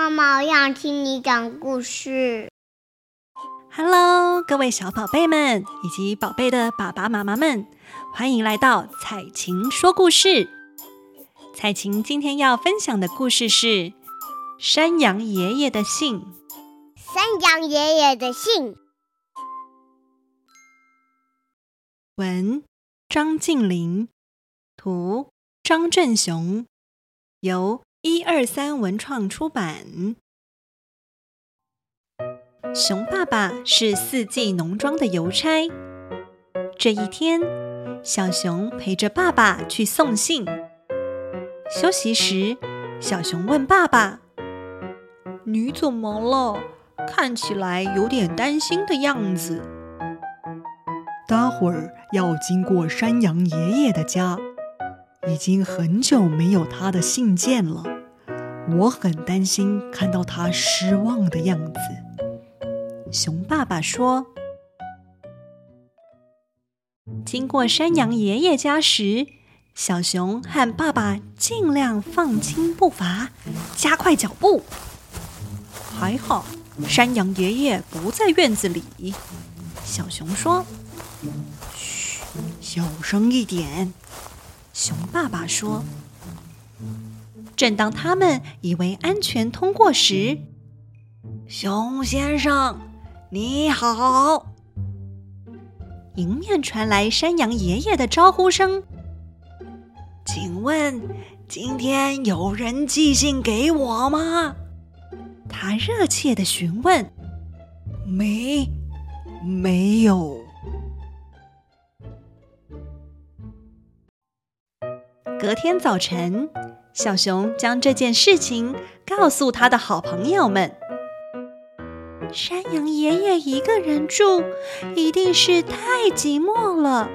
妈妈，我想听你讲故事。Hello，各位小宝贝们以及宝贝的爸爸妈妈们，欢迎来到彩琴说故事。彩琴今天要分享的故事是《山羊爷爷的信》。山羊爷爷的信。文：张静林，图：张振雄，由一二三文创出版。熊爸爸是四季农庄的邮差。这一天，小熊陪着爸爸去送信。休息时，小熊问爸爸：“你怎么了？看起来有点担心的样子。”待会儿要经过山羊爷爷的家，已经很久没有他的信件了。我很担心看到他失望的样子。熊爸爸说：“经过山羊爷爷家时，小熊和爸爸尽量放轻步伐，加快脚步。还好，山羊爷爷不在院子里。”小熊说：“嘘，小声一点。”熊爸爸说。正当他们以为安全通过时，熊先生。你好，迎面传来山羊爷爷的招呼声。请问今天有人寄信给我吗？他热切地询问。没，没有。隔天早晨，小熊将这件事情告诉他的好朋友们。山羊爷爷一个人住，一定是太寂寞了。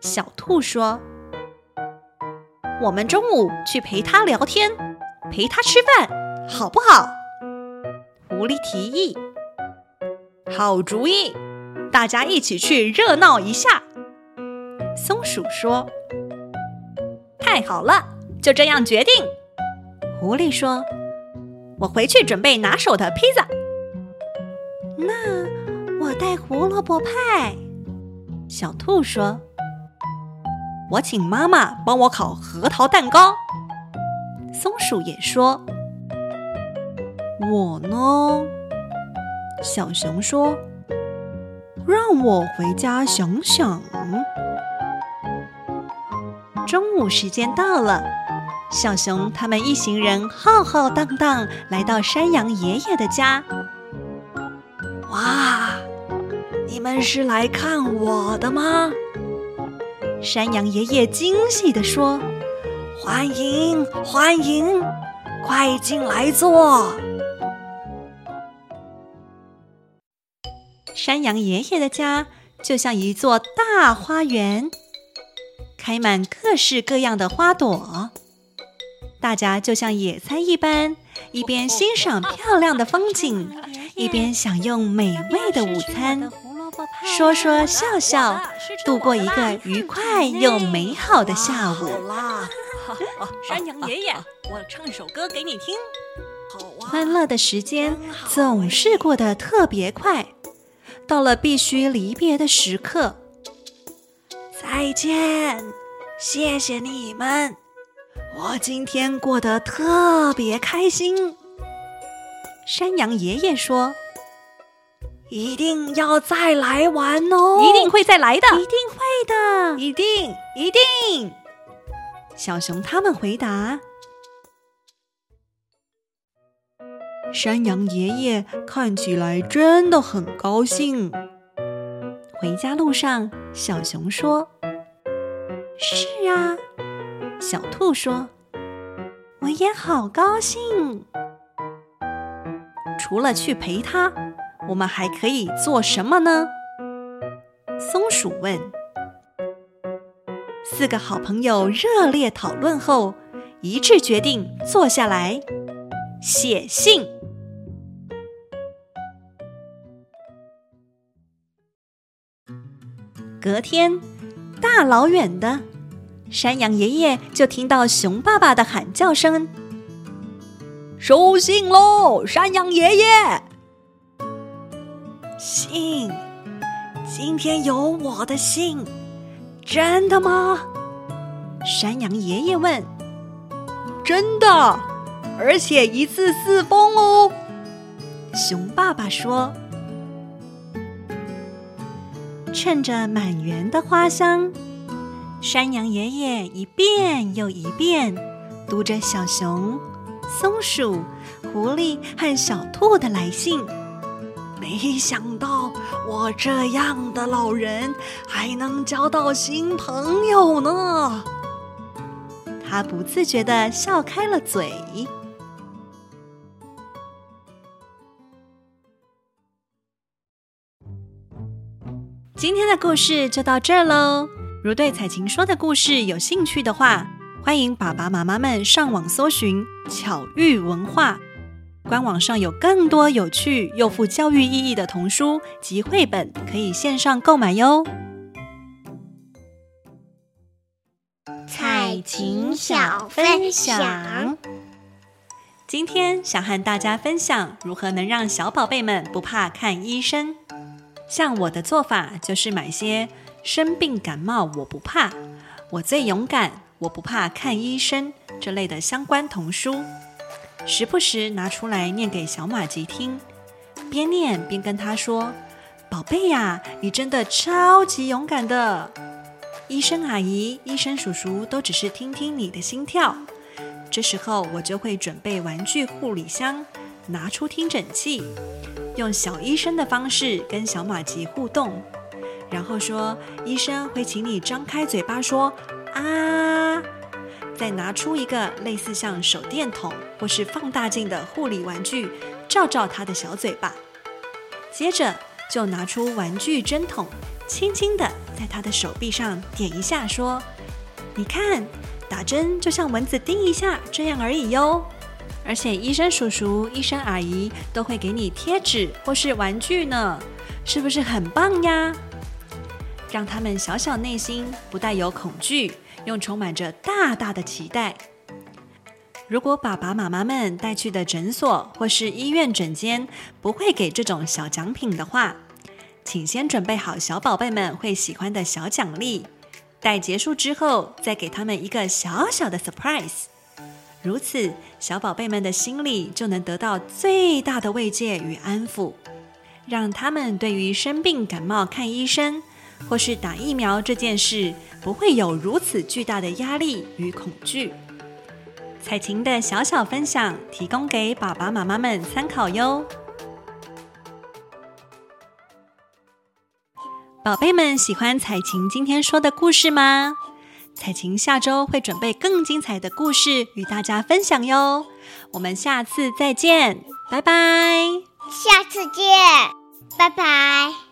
小兔说：“我们中午去陪他聊天，陪他吃饭，好不好？”狐狸提议：“好主意，大家一起去热闹一下。”松鼠说：“太好了，就这样决定。”狐狸说：“我回去准备拿手的披萨。”那我带胡萝卜派。小兔说：“我请妈妈帮我烤核桃蛋糕。”松鼠也说：“我呢？”小熊说：“让我回家想想。”中午时间到了，小熊他们一行人浩浩荡荡来到山羊爷爷的家。哇！你们是来看我的吗？山羊爷爷惊喜地说：“欢迎，欢迎，快进来坐。”山羊爷爷的家就像一座大花园，开满各式各样的花朵，大家就像野餐一般，一边欣赏漂亮的风景。一边享用美味的午餐，说说笑笑，度过一个愉快又美好的下午。山羊爷爷，我唱首歌给你听。欢乐的时间总是过得特别快，到了必须离别的时刻，再见，谢谢你们，我今天过得特别开心。山羊爷爷说：“一定要再来玩哦！一定会再来的，一定会的，一定一定。”小熊他们回答。山羊爷爷看起来真的很高兴。回家路上，小熊说：“是啊。”小兔说：“我也好高兴。”除了去陪他，我们还可以做什么呢？松鼠问。四个好朋友热烈讨论后，一致决定坐下来写信。隔天，大老远的山羊爷爷就听到熊爸爸的喊叫声。收信喽，山羊爷爷。信，今天有我的信，真的吗？山羊爷爷问。真的，而且一次四封哦。熊爸爸说。趁着满园的花香，山羊爷爷一遍又一遍读着小熊、松鼠、狐狸和小兔的来信。没想到我这样的老人还能交到新朋友呢。他不自觉地笑开了嘴。今天的故事就到这儿喽。如对彩琴说的故事有兴趣的话，欢迎爸爸妈妈们上网搜寻巧育文化，官网上有更多有趣又富教育意义的童书及绘本，可以线上购买哟。彩琴小分享，今天想和大家分享如何能让小宝贝们不怕看医生。像我的做法就是买些生病感冒我不怕，我最勇敢，我不怕看医生这类的相关童书，时不时拿出来念给小马吉听，边念边跟他说：“宝贝呀，你真的超级勇敢的。医生阿姨、医生叔叔都只是听听你的心跳。”这时候我就会准备玩具护理箱，拿出听诊器。用小医生的方式跟小马吉互动，然后说：“医生会请你张开嘴巴说啊，再拿出一个类似像手电筒或是放大镜的护理玩具，照照他的小嘴巴。接着就拿出玩具针筒，轻轻地在他的手臂上点一下，说：‘你看，打针就像蚊子叮一下这样而已哟。’”而且医生叔叔、医生阿姨都会给你贴纸或是玩具呢，是不是很棒呀？让他们小小内心不带有恐惧，又充满着大大的期待。如果爸爸妈妈们带去的诊所或是医院诊间不会给这种小奖品的话，请先准备好小宝贝们会喜欢的小奖励，待结束之后再给他们一个小小的 surprise。如此，小宝贝们的心里就能得到最大的慰藉与安抚，让他们对于生病感冒看医生，或是打疫苗这件事，不会有如此巨大的压力与恐惧。彩晴的小小分享，提供给爸爸妈妈们参考哟。宝贝们喜欢彩晴今天说的故事吗？彩琴下周会准备更精彩的故事与大家分享哟，我们下次再见，拜拜。下次见，拜拜。